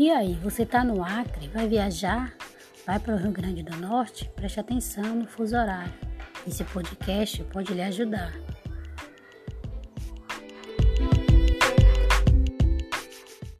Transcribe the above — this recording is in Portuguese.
E aí, você está no Acre, vai viajar? Vai para o Rio Grande do Norte? Preste atenção no fuso horário. Esse podcast pode lhe ajudar.